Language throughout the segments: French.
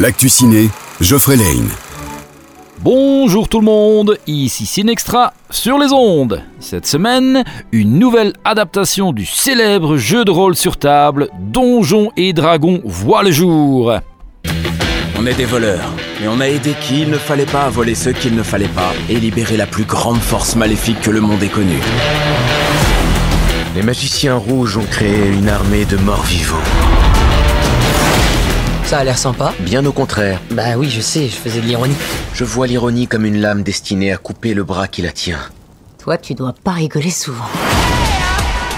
L'actu ciné, Geoffrey Lane. Bonjour tout le monde, ici Cinextra sur les ondes. Cette semaine, une nouvelle adaptation du célèbre jeu de rôle sur table Donjons et Dragons voit le jour. On est des voleurs, mais on a aidé qui il ne fallait pas à voler ceux qu'il ne fallait pas et libérer la plus grande force maléfique que le monde ait connue. Les magiciens rouges ont créé une armée de morts vivants. Ça a l'air sympa. Bien au contraire, Bah oui, je sais, je faisais de l'ironie. je vois l'ironie comme une lame destinée à couper le bras qui la tient. Toi, tu dois pas rigoler souvent.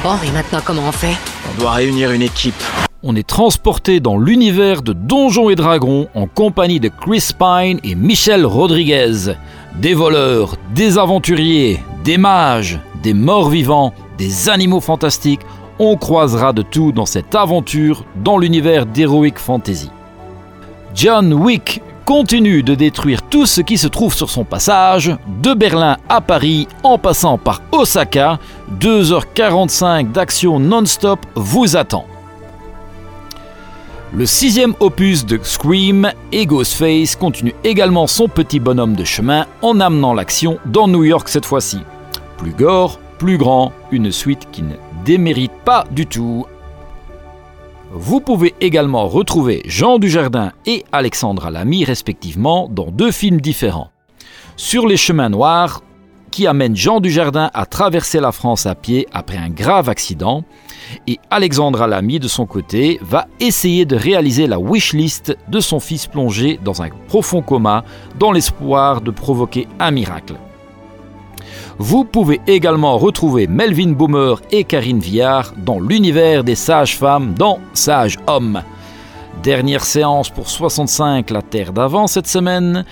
Bon, et maintenant, comment on fait? On doit réunir une équipe. On est transporté dans l'univers de Donjons et Dragons en compagnie de Chris Pine et Michel Rodriguez. Des voleurs, des aventuriers, des mages, des morts vivants, des animaux fantastiques, on croisera de tout dans cette aventure dans l'univers d'Heroic Fantasy. John Wick continue de détruire tout ce qui se trouve sur son passage, de Berlin à Paris en passant par Osaka, 2h45 d'action non-stop vous attend. Le sixième opus de Scream et Ghostface continue également son petit bonhomme de chemin en amenant l'action dans New York cette fois-ci. Plus gore, plus grand, une suite qui ne démérite pas du tout. Vous pouvez également retrouver Jean Dujardin et Alexandra Lamy respectivement dans deux films différents. Sur les chemins noirs, qui amène Jean Dujardin à traverser la France à pied après un grave accident, et Alexandra Lamy de son côté va essayer de réaliser la wishlist de son fils plongé dans un profond coma dans l'espoir de provoquer un miracle. Vous pouvez également retrouver Melvin Boomer et Karine Viard dans l'univers des sages-femmes dans Sage Homme. Dernière séance pour 65 La Terre d'avant cette semaine.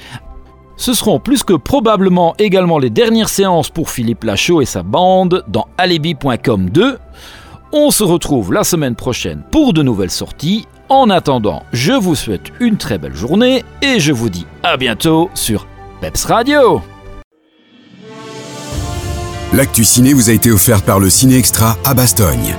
Ce seront plus que probablement également les dernières séances pour Philippe Lachaud et sa bande dans alibi.com 2. On se retrouve la semaine prochaine pour de nouvelles sorties. En attendant, je vous souhaite une très belle journée et je vous dis à bientôt sur Peps Radio. L'actu ciné vous a été offerte par le Ciné Extra à Bastogne.